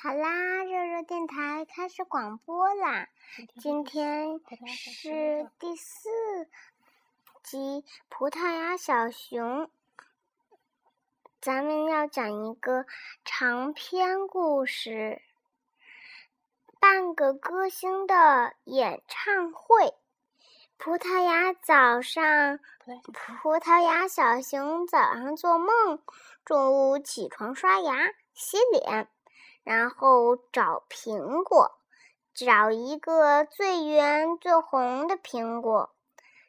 好啦，热热电台开始广播啦！今天是第四集《葡萄牙小熊》，咱们要讲一个长篇故事——半个歌星的演唱会。葡萄牙早上，葡萄牙小熊早上做梦，中午起床刷牙洗脸。然后找苹果，找一个最圆最红的苹果。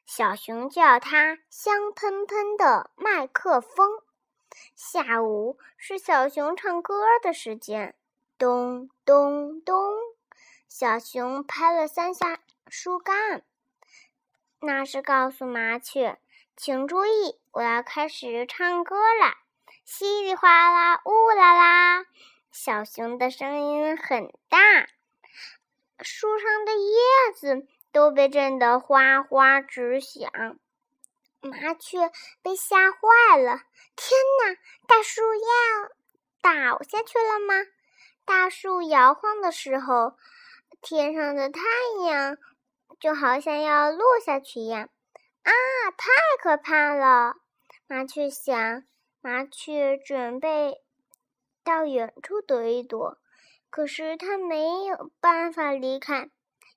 小熊叫它香喷喷的麦克风。下午是小熊唱歌的时间，咚咚咚，小熊拍了三下树干，那是告诉麻雀，请注意，我要开始唱歌啦！稀里哗啦，呜啦啦。小熊的声音很大，树上的叶子都被震得哗哗直响。麻雀被吓坏了，天哪！大树要倒下去了吗？大树摇晃的时候，天上的太阳就好像要落下去一样。啊，太可怕了！麻雀想，麻雀准备。到远处躲一躲，可是他没有办法离开，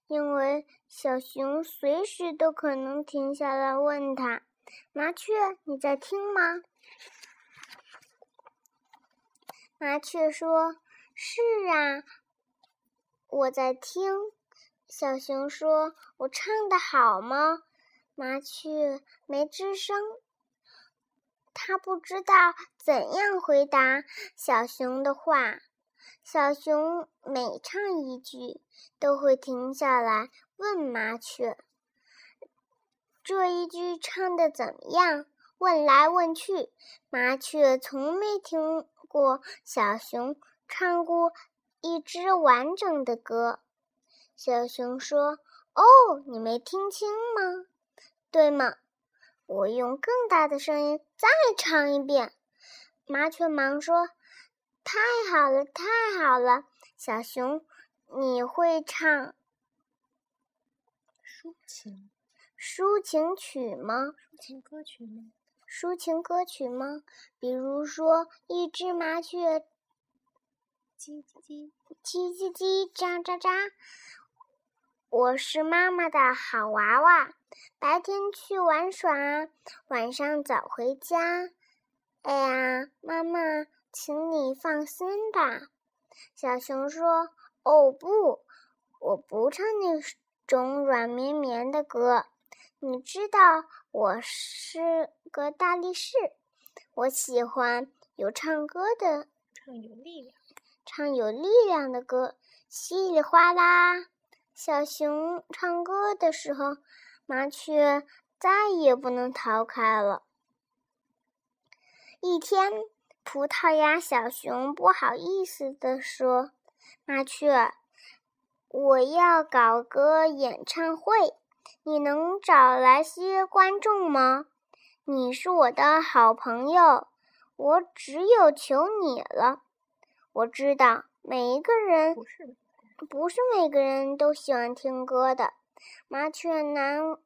因为小熊随时都可能停下来问他：“麻雀，你在听吗？”麻雀说：“是啊，我在听。”小熊说：“我唱的好吗？”麻雀没吱声。他不知道怎样回答小熊的话。小熊每唱一句，都会停下来问麻雀：“这一句唱的怎么样？”问来问去，麻雀从没听过小熊唱过一支完整的歌。小熊说：“哦，你没听清吗？对吗？”我用更大的声音再唱一遍。麻雀忙说：“太好了，太好了，小熊，你会唱抒情抒情曲吗？抒情歌曲吗？抒情歌曲吗？比如说，一只麻雀叽叽叽，叽叽叽，喳喳喳。我是妈妈的好娃娃。”白天去玩耍，晚上早回家。哎呀，妈妈，请你放心吧。小熊说：“哦不，我不唱那种软绵绵的歌。你知道我是个大力士，我喜欢有唱歌的，唱有力量，唱有力量的歌。稀里哗啦，小熊唱歌的时候。”麻雀再也不能逃开了。一天，葡萄牙小熊不好意思地说：“麻雀，我要搞个演唱会，你能找来些观众吗？你是我的好朋友，我只有求你了。我知道每一个人不是不是每个人都喜欢听歌的。”麻雀难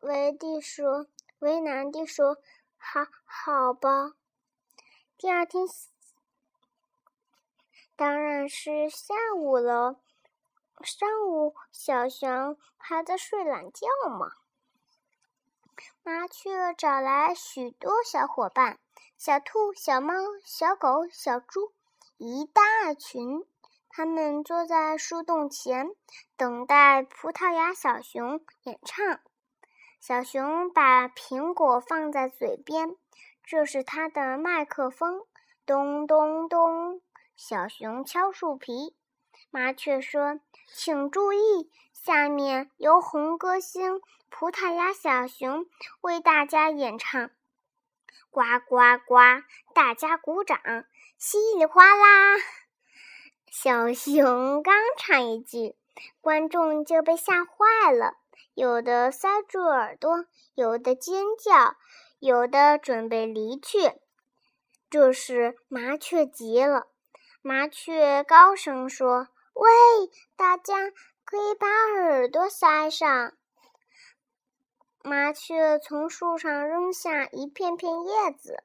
为地说：“为难地说，好好吧。”第二天，当然是下午了。上午，小熊还在睡懒觉嘛。麻雀找来许多小伙伴：小兔、小猫、小狗、小猪，一大群。他们坐在树洞前，等待葡萄牙小熊演唱。小熊把苹果放在嘴边，这是它的麦克风。咚咚咚，小熊敲树皮。麻雀说：“请注意，下面由红歌星葡萄牙小熊为大家演唱。”呱呱呱，大家鼓掌，稀里哗啦。小熊刚唱一句，观众就被吓坏了，有的塞住耳朵，有的尖叫，有的准备离去。这时，麻雀急了，麻雀高声说：“喂，大家可以把耳朵塞上。”麻雀从树上扔下一片片叶子，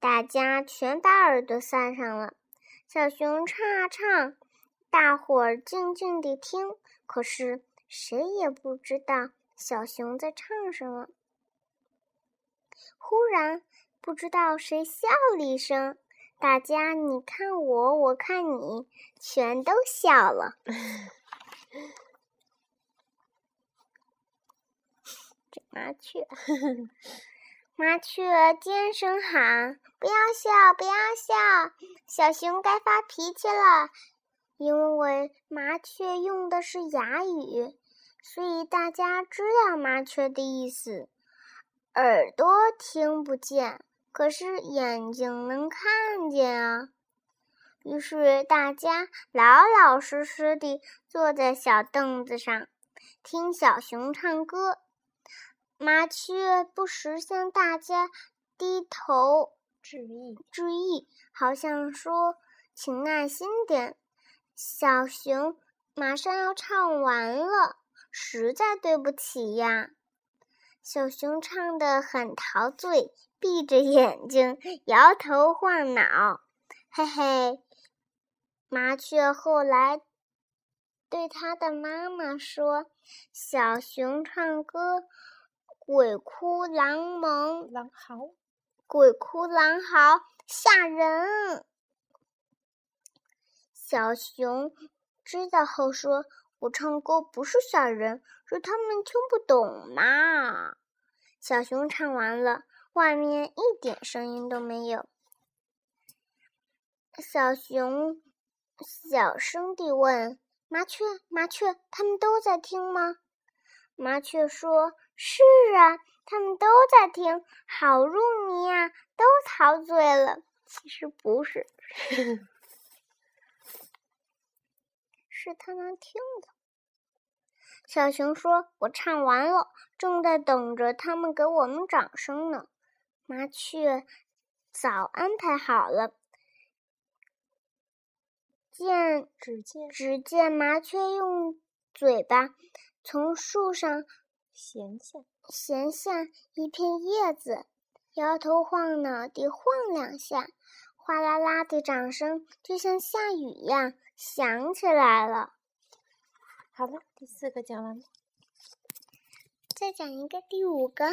大家全把耳朵塞上了。小熊唱啊唱，大伙儿静静地听，可是谁也不知道小熊在唱什么。忽然，不知道谁笑了一声，大家你看我，我看你，全都笑了。这麻雀，麻雀尖声喊：“不要笑，不要笑！小熊该发脾气了。”因为麻雀用的是哑语，所以大家知道麻雀的意思。耳朵听不见，可是眼睛能看见啊。于是大家老老实实地坐在小凳子上，听小熊唱歌。麻雀不时向大家低头致意，致意，好像说：“请耐心点，小熊马上要唱完了，实在对不起呀。”小熊唱得很陶醉，闭着眼睛，摇头晃脑。嘿嘿，麻雀后来对它的妈妈说：“小熊唱歌，鬼哭狼蒙，狼嚎，鬼哭狼嚎，吓人。”小熊知道后说。我唱歌不是吓人，是他们听不懂嘛。小熊唱完了，外面一点声音都没有。小熊小声地问麻雀：“麻雀，他们都在听吗？”麻雀说：“是啊，他们都在听，好入迷呀，都陶醉了。”其实不是。是他们听的。小熊说：“我唱完了，正在等着他们给我们掌声呢。”麻雀早安排好了。见只见只见麻雀用嘴巴从树上衔下闲下一片叶子，摇头晃脑地晃两下，哗啦啦的掌声就像下雨一样。响起来了，好了，第四个讲完了，再讲一个第五个。